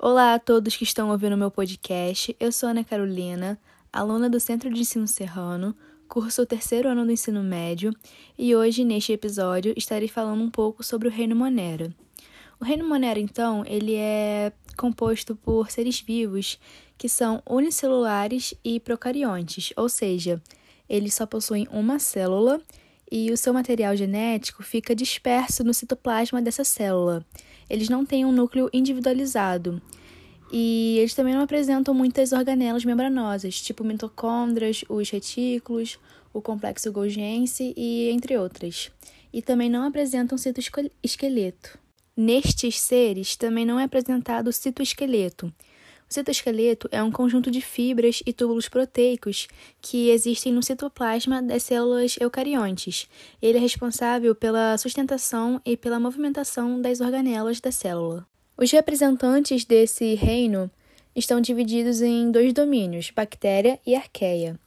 Olá a todos que estão ouvindo meu podcast. Eu sou Ana Carolina, aluna do Centro de Ensino Serrano, curso o terceiro ano do ensino médio, e hoje, neste episódio, estarei falando um pouco sobre o reino Monera. O reino Monera, então, ele é composto por seres vivos que são unicelulares e procariontes, ou seja, eles só possuem uma célula e o seu material genético fica disperso no citoplasma dessa célula. Eles não têm um núcleo individualizado. E eles também não apresentam muitas organelas membranosas, tipo mitocôndrias, os retículos, o complexo Golgiense e entre outras. E também não apresentam citoesqueleto. Nestes seres também não é apresentado o citoesqueleto, o citoesqueleto é um conjunto de fibras e túbulos proteicos que existem no citoplasma das células eucariontes. Ele é responsável pela sustentação e pela movimentação das organelas da célula. Os representantes desse reino estão divididos em dois domínios, bactéria e arqueia.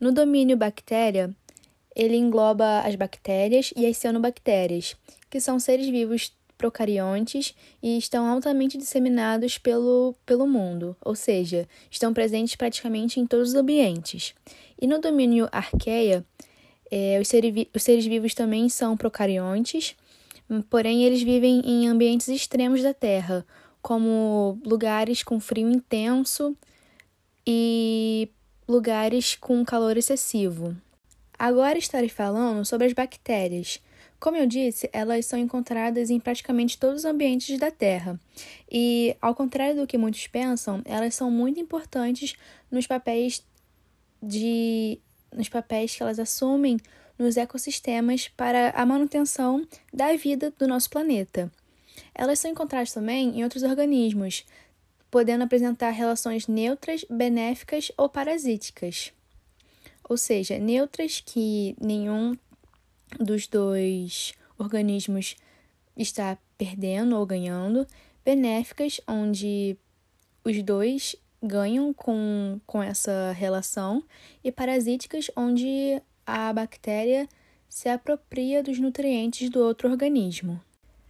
No domínio bactéria, ele engloba as bactérias e as cianobactérias, que são seres vivos procariontes e estão altamente disseminados pelo, pelo mundo, ou seja, estão presentes praticamente em todos os ambientes. E no domínio arqueia, é, os, seres, os seres vivos também são procariontes, porém eles vivem em ambientes extremos da Terra, como lugares com frio intenso e lugares com calor excessivo. Agora estarei falando sobre as bactérias. Como eu disse, elas são encontradas em praticamente todos os ambientes da Terra. E, ao contrário do que muitos pensam, elas são muito importantes nos papéis de nos papéis que elas assumem nos ecossistemas para a manutenção da vida do nosso planeta. Elas são encontradas também em outros organismos, podendo apresentar relações neutras, benéficas ou parasíticas. Ou seja, neutras que nenhum dos dois organismos está perdendo ou ganhando, benéficas, onde os dois ganham com, com essa relação, e parasíticas, onde a bactéria se apropria dos nutrientes do outro organismo.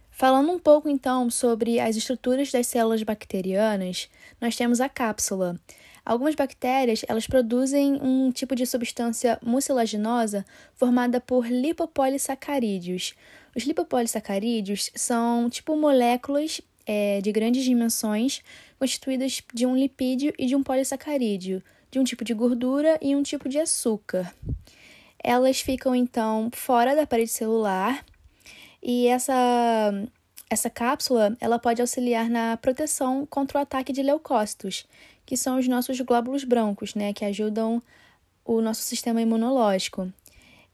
Falando um pouco então sobre as estruturas das células bacterianas, nós temos a cápsula. Algumas bactérias, elas produzem um tipo de substância mucilaginosa formada por lipopolissacarídeos. Os lipopolissacarídeos são tipo moléculas é, de grandes dimensões constituídas de um lipídio e de um polissacarídeo, de um tipo de gordura e um tipo de açúcar. Elas ficam então fora da parede celular e essa essa cápsula ela pode auxiliar na proteção contra o ataque de leucócitos, que são os nossos glóbulos brancos, né, que ajudam o nosso sistema imunológico.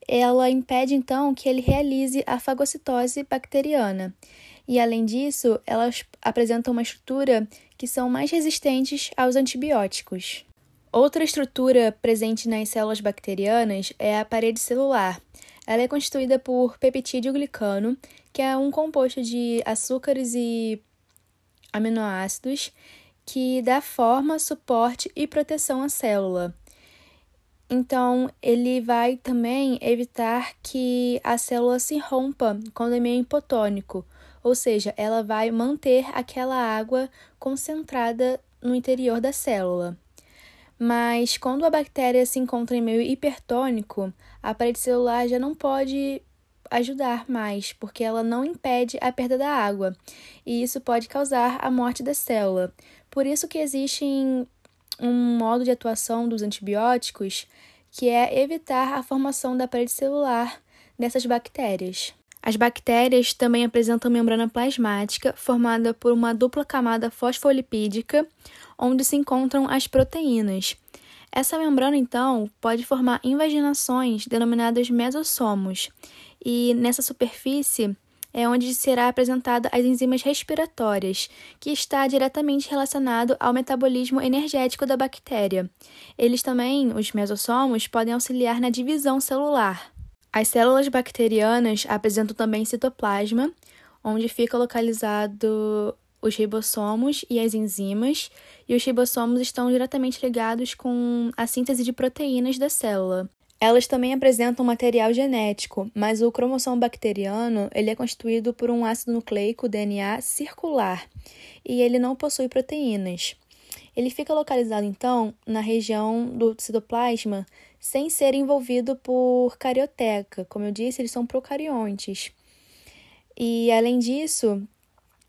Ela impede então que ele realize a fagocitose bacteriana. E além disso, elas apresentam uma estrutura que são mais resistentes aos antibióticos. Outra estrutura presente nas células bacterianas é a parede celular. Ela é constituída por peptídeo glicano, que é um composto de açúcares e aminoácidos que dá forma, suporte e proteção à célula. Então, ele vai também evitar que a célula se rompa quando é meio hipotônico, ou seja, ela vai manter aquela água concentrada no interior da célula. Mas quando a bactéria se encontra em meio hipertônico, a parede celular já não pode ajudar mais, porque ela não impede a perda da água, e isso pode causar a morte da célula. Por isso que existe um modo de atuação dos antibióticos que é evitar a formação da parede celular dessas bactérias. As bactérias também apresentam membrana plasmática formada por uma dupla camada fosfolipídica, onde se encontram as proteínas. Essa membrana, então, pode formar invaginações denominadas mesossomos, e nessa superfície é onde será apresentada as enzimas respiratórias, que está diretamente relacionado ao metabolismo energético da bactéria. Eles também, os mesossomos, podem auxiliar na divisão celular. As células bacterianas apresentam também citoplasma, onde fica localizado os ribossomos e as enzimas, e os ribossomos estão diretamente ligados com a síntese de proteínas da célula. Elas também apresentam material genético, mas o cromossomo bacteriano ele é constituído por um ácido nucleico DNA circular e ele não possui proteínas. Ele fica localizado então na região do citoplasma sem ser envolvido por carioteca. Como eu disse, eles são procariontes. E além disso,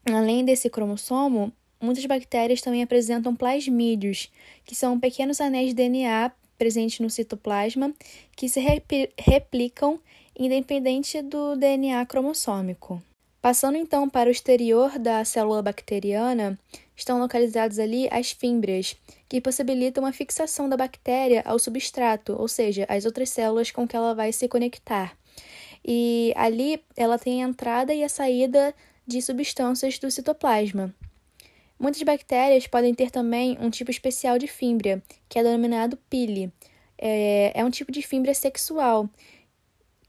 além desse cromossomo, muitas bactérias também apresentam plasmídeos, que são pequenos anéis de DNA presentes no citoplasma que se replicam independente do DNA cromossômico. Passando então para o exterior da célula bacteriana, estão localizadas ali as fímbrias, que possibilitam a fixação da bactéria ao substrato, ou seja, às outras células com que ela vai se conectar. E ali ela tem a entrada e a saída de substâncias do citoplasma. Muitas bactérias podem ter também um tipo especial de fímbria, que é denominado pili. É, é um tipo de fímbria sexual,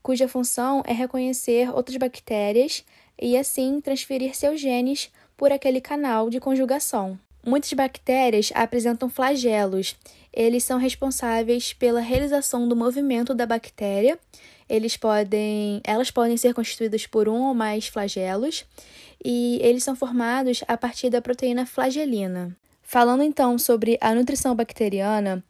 cuja função é reconhecer outras bactérias e assim transferir seus genes por aquele canal de conjugação. Muitas bactérias apresentam flagelos. Eles são responsáveis pela realização do movimento da bactéria. Eles podem, elas podem ser constituídas por um ou mais flagelos e eles são formados a partir da proteína flagelina. Falando então sobre a nutrição bacteriana,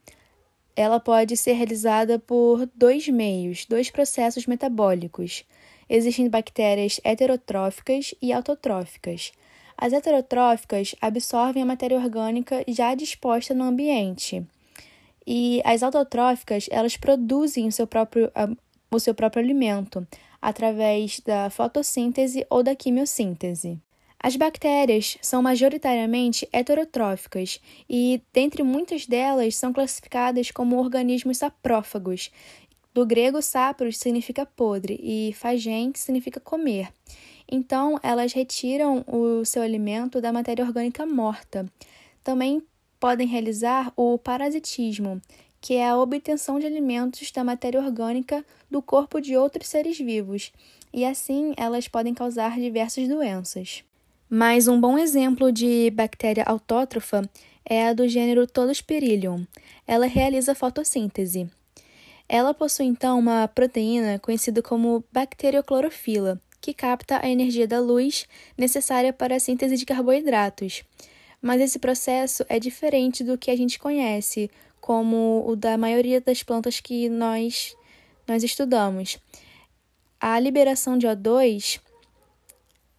ela pode ser realizada por dois meios, dois processos metabólicos. Existem bactérias heterotróficas e autotróficas. As heterotróficas absorvem a matéria orgânica já disposta no ambiente. E as autotróficas, elas produzem o seu próprio, o seu próprio alimento, através da fotossíntese ou da quimiossíntese. As bactérias são majoritariamente heterotróficas e, dentre muitas delas, são classificadas como organismos saprófagos. Do grego sapros significa podre e fagen significa comer. Então, elas retiram o seu alimento da matéria orgânica morta. Também podem realizar o parasitismo, que é a obtenção de alimentos da matéria orgânica do corpo de outros seres vivos, e assim elas podem causar diversas doenças. Mas um bom exemplo de bactéria autótrofa é a do gênero Todospirillum. Ela realiza fotossíntese. Ela possui então uma proteína conhecida como bacterioclorofila, que capta a energia da luz necessária para a síntese de carboidratos. Mas esse processo é diferente do que a gente conhece, como o da maioria das plantas que nós, nós estudamos. A liberação de O2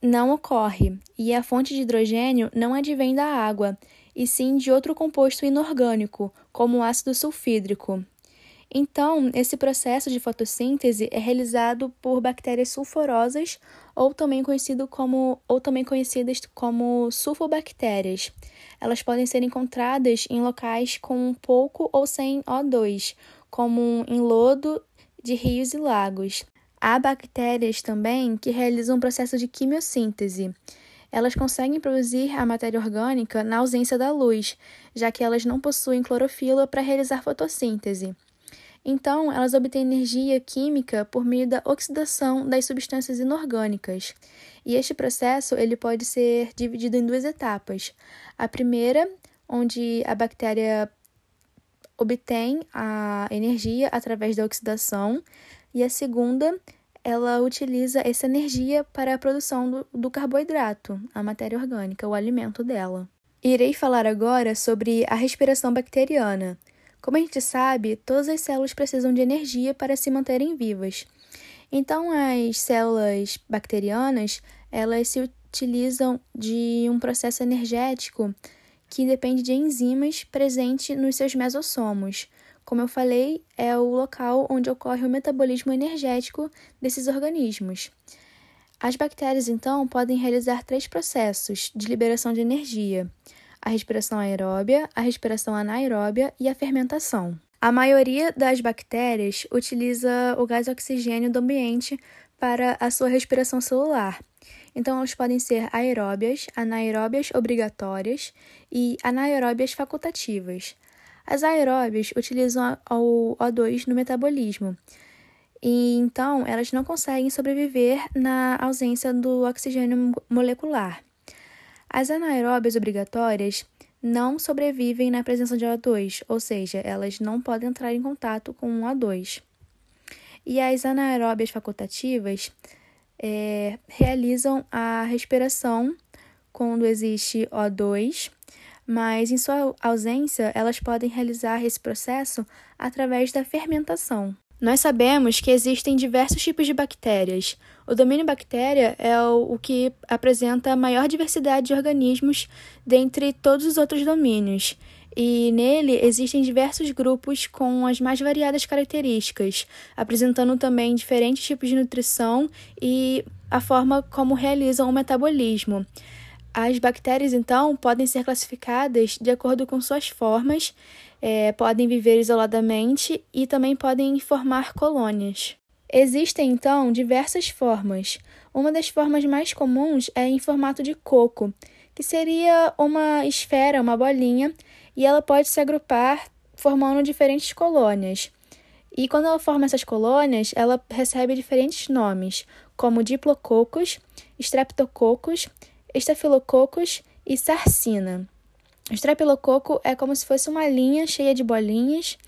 não ocorre e a fonte de hidrogênio não advém da água, e sim de outro composto inorgânico, como o ácido sulfídrico. Então, esse processo de fotossíntese é realizado por bactérias sulfurosas ou também, conhecido como, ou também conhecidas como sulfobactérias. Elas podem ser encontradas em locais com pouco ou sem O2, como em lodo de rios e lagos. Há bactérias também que realizam um processo de quimiossíntese. Elas conseguem produzir a matéria orgânica na ausência da luz, já que elas não possuem clorofila para realizar fotossíntese. Então, elas obtêm energia química por meio da oxidação das substâncias inorgânicas. E este processo ele pode ser dividido em duas etapas. A primeira, onde a bactéria obtém a energia através da oxidação, e a segunda, ela utiliza essa energia para a produção do, do carboidrato, a matéria orgânica, o alimento dela. Irei falar agora sobre a respiração bacteriana. Como a gente sabe, todas as células precisam de energia para se manterem vivas. Então, as células bacterianas, elas se utilizam de um processo energético que depende de enzimas presentes nos seus mesossomos. Como eu falei, é o local onde ocorre o metabolismo energético desses organismos. As bactérias, então, podem realizar três processos de liberação de energia: a respiração aeróbia, a respiração anaeróbia e a fermentação. A maioria das bactérias utiliza o gás oxigênio do ambiente para a sua respiração celular. Então, elas podem ser aeróbias, anaeróbias obrigatórias e anaeróbias facultativas. As aeróbias utilizam o O2 no metabolismo, e então elas não conseguem sobreviver na ausência do oxigênio molecular. As anaeróbias obrigatórias não sobrevivem na presença de O2, ou seja, elas não podem entrar em contato com o O2. E as anaeróbias facultativas é, realizam a respiração quando existe O2, mas em sua ausência, elas podem realizar esse processo através da fermentação. Nós sabemos que existem diversos tipos de bactérias. O domínio bactéria é o, que apresenta a maior diversidade de organismos dentre todos os outros domínios e nele existem diversos grupos com as mais variadas características, apresentando também diferentes tipos de nutrição e a forma como realizam o metabolismo. As bactérias, então, podem ser classificadas de acordo com suas formas, é, podem viver isoladamente e também podem formar colônias. Existem, então, diversas formas. Uma das formas mais comuns é em formato de coco, que seria uma esfera, uma bolinha, e ela pode se agrupar formando diferentes colônias. E quando ela forma essas colônias, ela recebe diferentes nomes, como diplococos, streptococos, estafilococos e sarcina. O estafilococo é como se fosse uma linha cheia de bolinhas,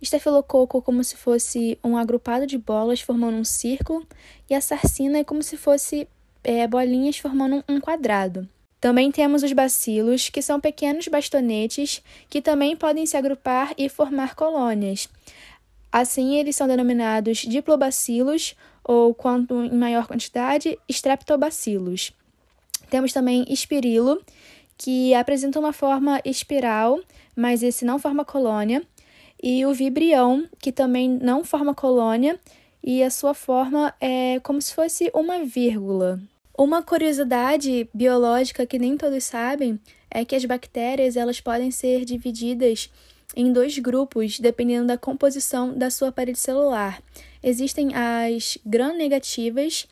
estafilococo como se fosse um agrupado de bolas formando um círculo, e a sarcina é como se fosse é, bolinhas formando um quadrado. Também temos os bacilos, que são pequenos bastonetes que também podem se agrupar e formar colônias. Assim, eles são denominados diplobacilos ou, quanto em maior quantidade, streptobacilos. Temos também espirilo, que apresenta uma forma espiral, mas esse não forma colônia, e o vibrião, que também não forma colônia, e a sua forma é como se fosse uma vírgula. Uma curiosidade biológica que nem todos sabem é que as bactérias elas podem ser divididas em dois grupos dependendo da composição da sua parede celular. Existem as gram-negativas,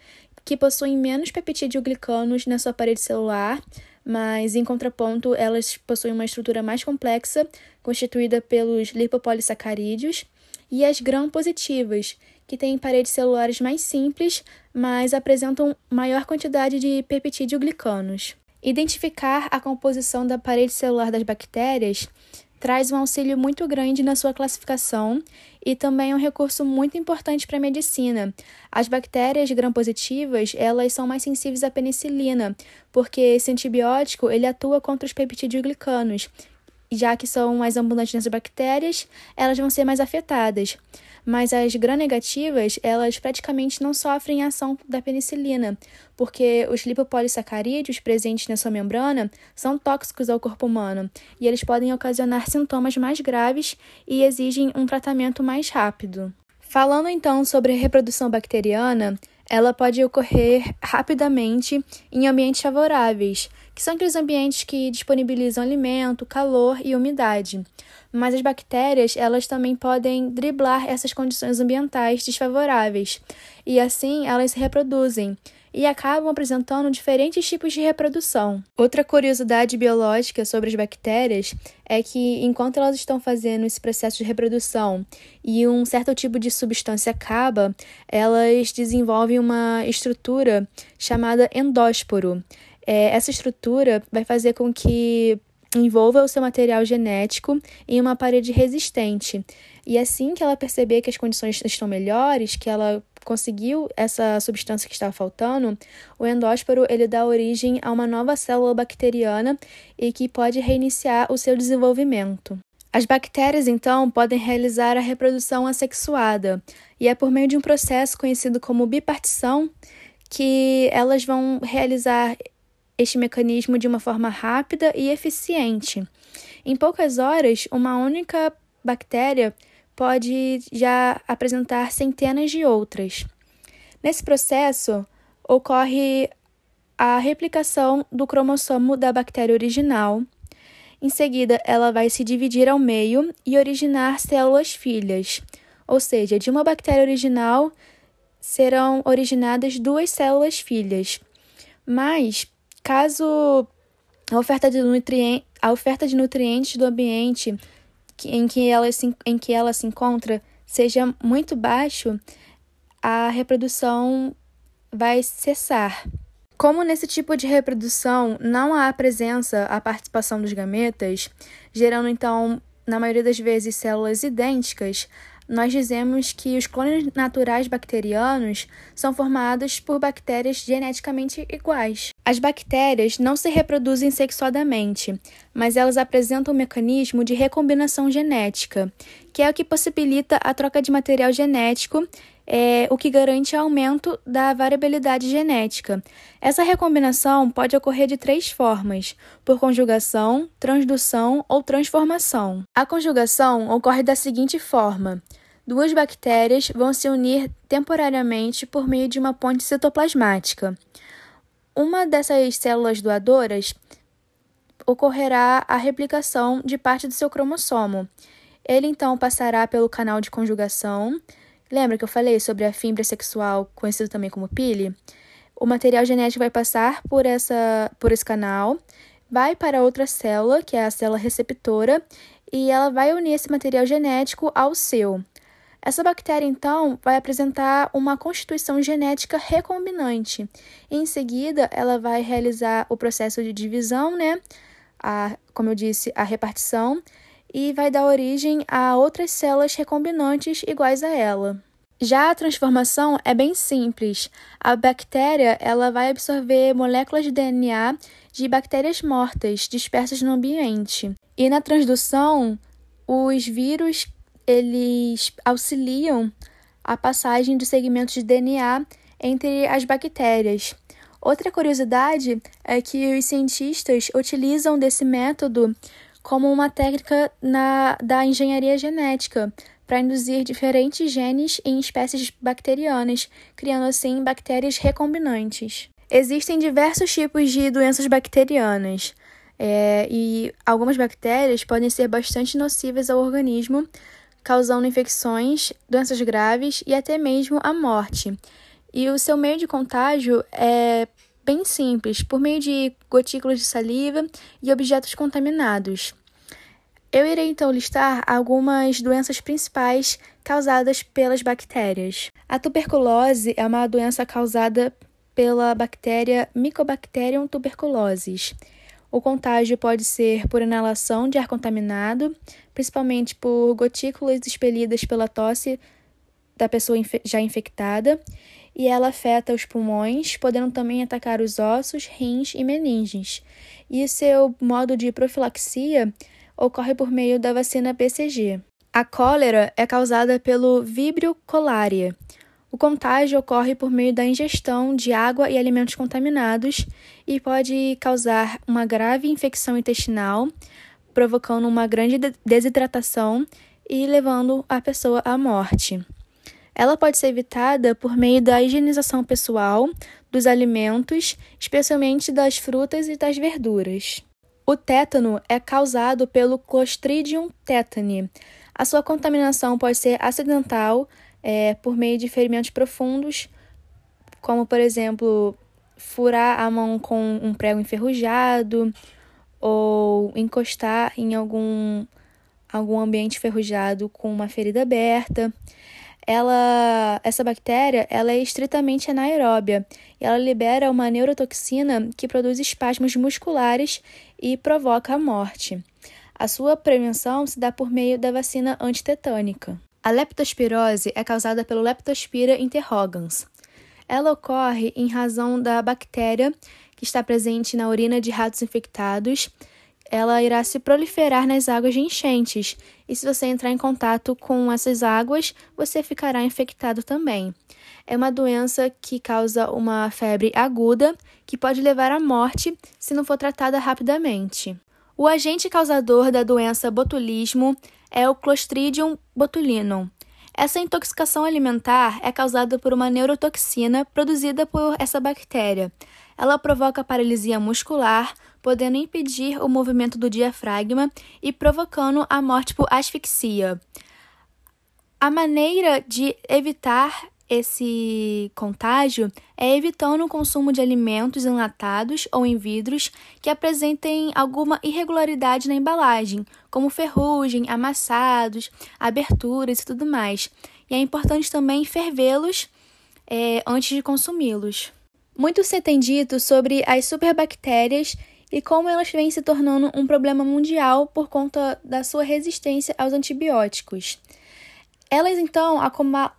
que possuem menos peptidoglicanos na sua parede celular, mas em contraponto elas possuem uma estrutura mais complexa, constituída pelos lipopolissacarídeos, e as gram-positivas, que têm paredes celulares mais simples, mas apresentam maior quantidade de peptídeo-glicanos. Identificar a composição da parede celular das bactérias traz um auxílio muito grande na sua classificação e também é um recurso muito importante para a medicina. As bactérias gram-positivas, elas são mais sensíveis à penicilina, porque esse antibiótico ele atua contra os peptídeo-glicanos, já que são mais abundantes nas bactérias, elas vão ser mais afetadas mas as gram-negativas, elas praticamente não sofrem ação da penicilina, porque os lipopolissacarídeos presentes na sua membrana são tóxicos ao corpo humano e eles podem ocasionar sintomas mais graves e exigem um tratamento mais rápido. Falando então sobre reprodução bacteriana, ela pode ocorrer rapidamente em ambientes favoráveis, que são aqueles ambientes que disponibilizam alimento, calor e umidade. Mas as bactérias, elas também podem driblar essas condições ambientais desfavoráveis, e assim elas se reproduzem e acabam apresentando diferentes tipos de reprodução. Outra curiosidade biológica sobre as bactérias é que, enquanto elas estão fazendo esse processo de reprodução e um certo tipo de substância acaba, elas desenvolvem uma estrutura chamada endósporo. É, essa estrutura vai fazer com que envolva o seu material genético em uma parede resistente. E assim que ela perceber que as condições estão melhores, que ela conseguiu essa substância que estava faltando, o endósporo ele dá origem a uma nova célula bacteriana e que pode reiniciar o seu desenvolvimento. As bactérias, então, podem realizar a reprodução assexuada, e é por meio de um processo conhecido como bipartição que elas vão realizar este mecanismo de uma forma rápida e eficiente. Em poucas horas, uma única bactéria pode já apresentar centenas de outras. Nesse processo, ocorre a replicação do cromossomo da bactéria original. Em seguida, ela vai se dividir ao meio e originar células filhas, ou seja, de uma bactéria original serão originadas duas células filhas. Mas, Caso a oferta de, nutrien a oferta de nutrientes do ambiente em que, ela se, em que ela se encontra seja muito baixo, a reprodução vai cessar. Como nesse tipo de reprodução não há a presença, a participação dos gametas, gerando então, na maioria das vezes, células idênticas, nós dizemos que os clones naturais bacterianos são formados por bactérias geneticamente iguais. As bactérias não se reproduzem sexuadamente, mas elas apresentam um mecanismo de recombinação genética, que é o que possibilita a troca de material genético é o que garante aumento da variabilidade genética. Essa recombinação pode ocorrer de três formas: por conjugação, transdução ou transformação. A conjugação ocorre da seguinte forma: duas bactérias vão se unir temporariamente por meio de uma ponte citoplasmática. Uma dessas células doadoras ocorrerá a replicação de parte do seu cromossomo. Ele então passará pelo canal de conjugação Lembra que eu falei sobre a fibra sexual, conhecido também como pile? O material genético vai passar por, essa, por esse canal, vai para outra célula, que é a célula receptora, e ela vai unir esse material genético ao seu. Essa bactéria, então, vai apresentar uma constituição genética recombinante. Em seguida, ela vai realizar o processo de divisão, né? A, como eu disse, a repartição, e vai dar origem a outras células recombinantes iguais a ela. Já a transformação é bem simples. A bactéria ela vai absorver moléculas de DNA de bactérias mortas dispersas no ambiente. E na transdução, os vírus eles auxiliam a passagem de segmentos de DNA entre as bactérias. Outra curiosidade é que os cientistas utilizam desse método como uma técnica na, da engenharia genética para induzir diferentes genes em espécies bacterianas, criando assim bactérias recombinantes. Existem diversos tipos de doenças bacterianas. É, e algumas bactérias podem ser bastante nocivas ao organismo, causando infecções, doenças graves e até mesmo a morte. E o seu meio de contágio é bem simples, por meio de gotículas de saliva e objetos contaminados. Eu irei então listar algumas doenças principais causadas pelas bactérias. A tuberculose é uma doença causada pela bactéria Mycobacterium tuberculosis. O contágio pode ser por inalação de ar contaminado, principalmente por gotículas expelidas pela tosse da pessoa já infectada, e ela afeta os pulmões, podendo também atacar os ossos, rins e meninges. E seu modo de profilaxia ocorre por meio da vacina BCG. A cólera é causada pelo Vibrio colaria. O contágio ocorre por meio da ingestão de água e alimentos contaminados e pode causar uma grave infecção intestinal, provocando uma grande desidratação e levando a pessoa à morte. Ela pode ser evitada por meio da higienização pessoal, dos alimentos, especialmente das frutas e das verduras. O tétano é causado pelo Clostridium tetani. A sua contaminação pode ser acidental é, por meio de ferimentos profundos, como, por exemplo, furar a mão com um prego enferrujado ou encostar em algum, algum ambiente enferrujado com uma ferida aberta ela, essa bactéria ela é estritamente anaeróbia e ela libera uma neurotoxina que produz espasmos musculares e provoca a morte. A sua prevenção se dá por meio da vacina antitetânica. A leptospirose é causada pelo Leptospira interrogans. Ela ocorre em razão da bactéria que está presente na urina de ratos infectados ela irá se proliferar nas águas de enchentes, e se você entrar em contato com essas águas, você ficará infectado também. É uma doença que causa uma febre aguda que pode levar à morte se não for tratada rapidamente. O agente causador da doença botulismo é o Clostridium botulinum. Essa intoxicação alimentar é causada por uma neurotoxina produzida por essa bactéria. Ela provoca paralisia muscular, podendo impedir o movimento do diafragma e provocando a morte por asfixia. A maneira de evitar esse contágio é evitando o consumo de alimentos enlatados ou em vidros que apresentem alguma irregularidade na embalagem, como ferrugem, amassados, aberturas e tudo mais. E é importante também fervê-los é, antes de consumi-los. Muito se tem dito sobre as superbactérias e como elas vêm se tornando um problema mundial por conta da sua resistência aos antibióticos. Elas então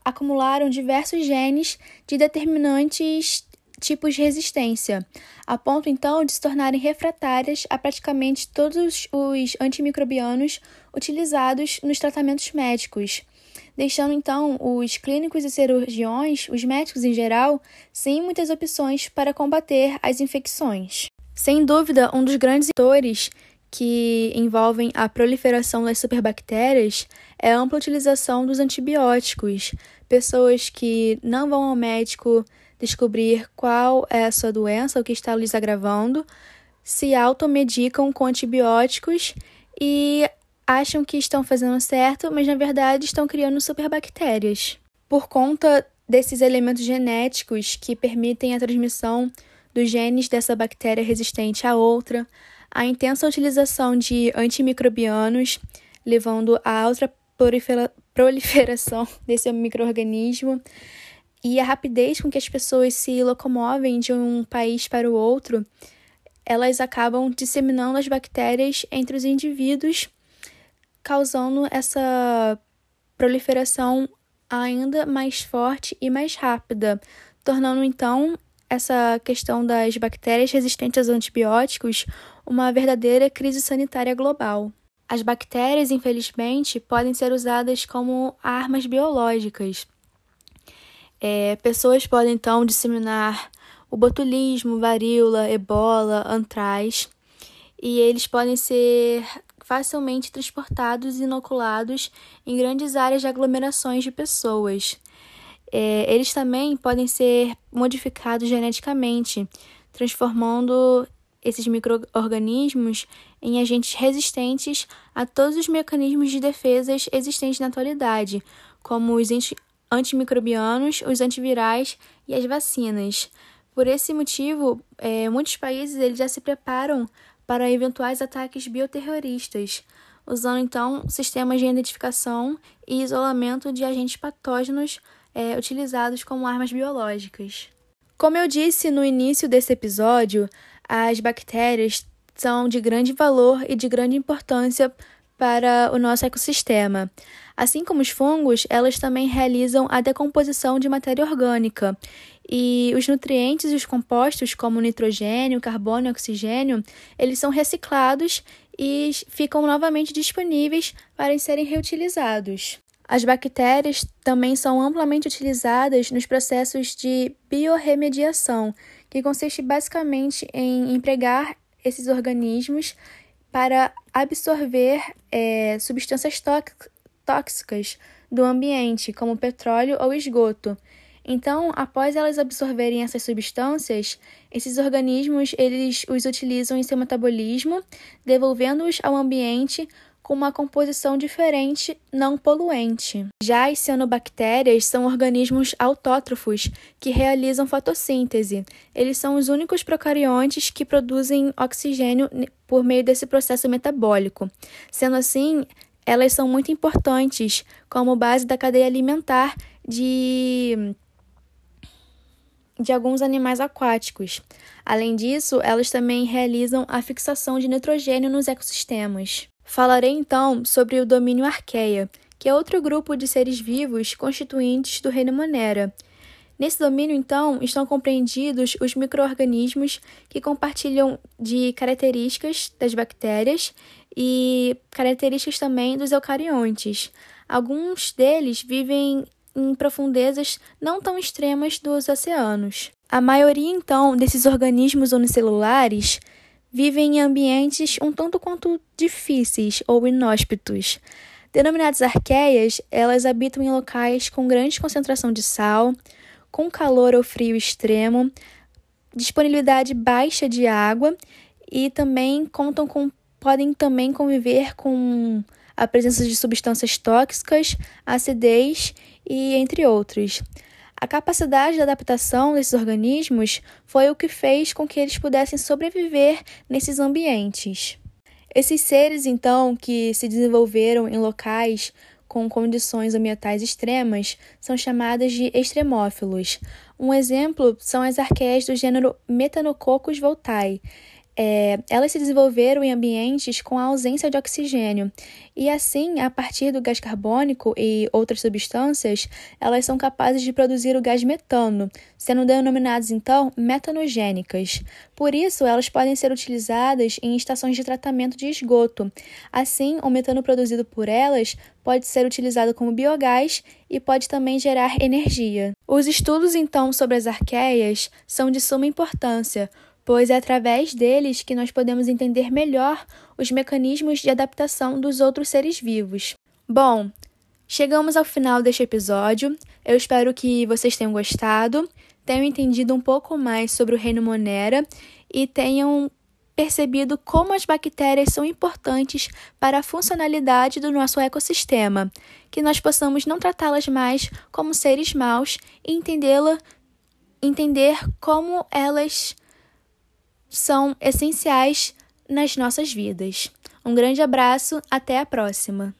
acumularam diversos genes de determinantes tipos de resistência, a ponto então de se tornarem refratárias a praticamente todos os antimicrobianos utilizados nos tratamentos médicos, deixando então os clínicos e cirurgiões, os médicos em geral, sem muitas opções para combater as infecções. Sem dúvida, um dos grandes fatores que envolvem a proliferação das superbactérias é a ampla utilização dos antibióticos. Pessoas que não vão ao médico descobrir qual é a sua doença, o que está lhes agravando, se automedicam com antibióticos e acham que estão fazendo certo, mas na verdade estão criando superbactérias. Por conta desses elementos genéticos que permitem a transmissão dos genes dessa bactéria resistente a outra, a intensa utilização de antimicrobianos, levando a outra proliferação desse microorganismo, e a rapidez com que as pessoas se locomovem de um país para o outro, elas acabam disseminando as bactérias entre os indivíduos, causando essa proliferação ainda mais forte e mais rápida, tornando então essa questão das bactérias resistentes aos antibióticos uma verdadeira crise sanitária global. As bactérias, infelizmente, podem ser usadas como armas biológicas. É, pessoas podem então disseminar o botulismo, varíola, ebola, antraz, e eles podem ser facilmente transportados e inoculados em grandes áreas de aglomerações de pessoas. É, eles também podem ser modificados geneticamente, transformando esses microorganismos em agentes resistentes a todos os mecanismos de defesas existentes na atualidade, como os antimicrobianos, os antivirais e as vacinas. Por esse motivo, é, muitos países eles já se preparam para eventuais ataques bioterroristas, usando então sistemas de identificação e isolamento de agentes patógenos é, utilizados como armas biológicas. Como eu disse no início desse episódio, as bactérias são de grande valor e de grande importância para o nosso ecossistema. Assim como os fungos, elas também realizam a decomposição de matéria orgânica. E os nutrientes e os compostos, como nitrogênio, carbono e oxigênio, eles são reciclados e ficam novamente disponíveis para serem reutilizados. As bactérias também são amplamente utilizadas nos processos de biorremediação, que consiste basicamente em empregar esses organismos para absorver é, substâncias tóxicas do ambiente, como petróleo ou esgoto. Então, após elas absorverem essas substâncias, esses organismos eles os utilizam em seu metabolismo, devolvendo-os ao ambiente com uma composição diferente, não poluente. Já as cianobactérias são organismos autótrofos que realizam fotossíntese. Eles são os únicos procariontes que produzem oxigênio por meio desse processo metabólico. Sendo assim, elas são muito importantes como base da cadeia alimentar de de alguns animais aquáticos. Além disso, elas também realizam a fixação de nitrogênio nos ecossistemas. Falarei então sobre o domínio Arqueia, que é outro grupo de seres vivos constituintes do reino Monera. Nesse domínio, então, estão compreendidos os microorganismos que compartilham de características das bactérias e características também dos eucariontes. Alguns deles vivem em profundezas não tão extremas dos oceanos. A maioria, então, desses organismos unicelulares vivem em ambientes um tanto quanto difíceis ou inóspitos. Denominadas arqueias, elas habitam em locais com grande concentração de sal, com calor ou frio extremo, disponibilidade baixa de água e também contam com podem também conviver com a presença de substâncias tóxicas, acidez e entre outros. A capacidade de adaptação desses organismos foi o que fez com que eles pudessem sobreviver nesses ambientes. Esses seres, então, que se desenvolveram em locais com condições ambientais extremas, são chamados de extremófilos. Um exemplo são as arqueias do gênero Metanococcus voltae. É, elas se desenvolveram em ambientes com a ausência de oxigênio. E assim, a partir do gás carbônico e outras substâncias, elas são capazes de produzir o gás metano, sendo denominadas então metanogênicas. Por isso, elas podem ser utilizadas em estações de tratamento de esgoto. Assim, o metano produzido por elas pode ser utilizado como biogás e pode também gerar energia. Os estudos então sobre as arqueias são de suma importância pois é através deles que nós podemos entender melhor os mecanismos de adaptação dos outros seres vivos. Bom, chegamos ao final deste episódio. Eu espero que vocês tenham gostado, tenham entendido um pouco mais sobre o reino Monera e tenham percebido como as bactérias são importantes para a funcionalidade do nosso ecossistema, que nós possamos não tratá-las mais como seres maus e entendê-la, entender como elas são essenciais nas nossas vidas. Um grande abraço, até a próxima!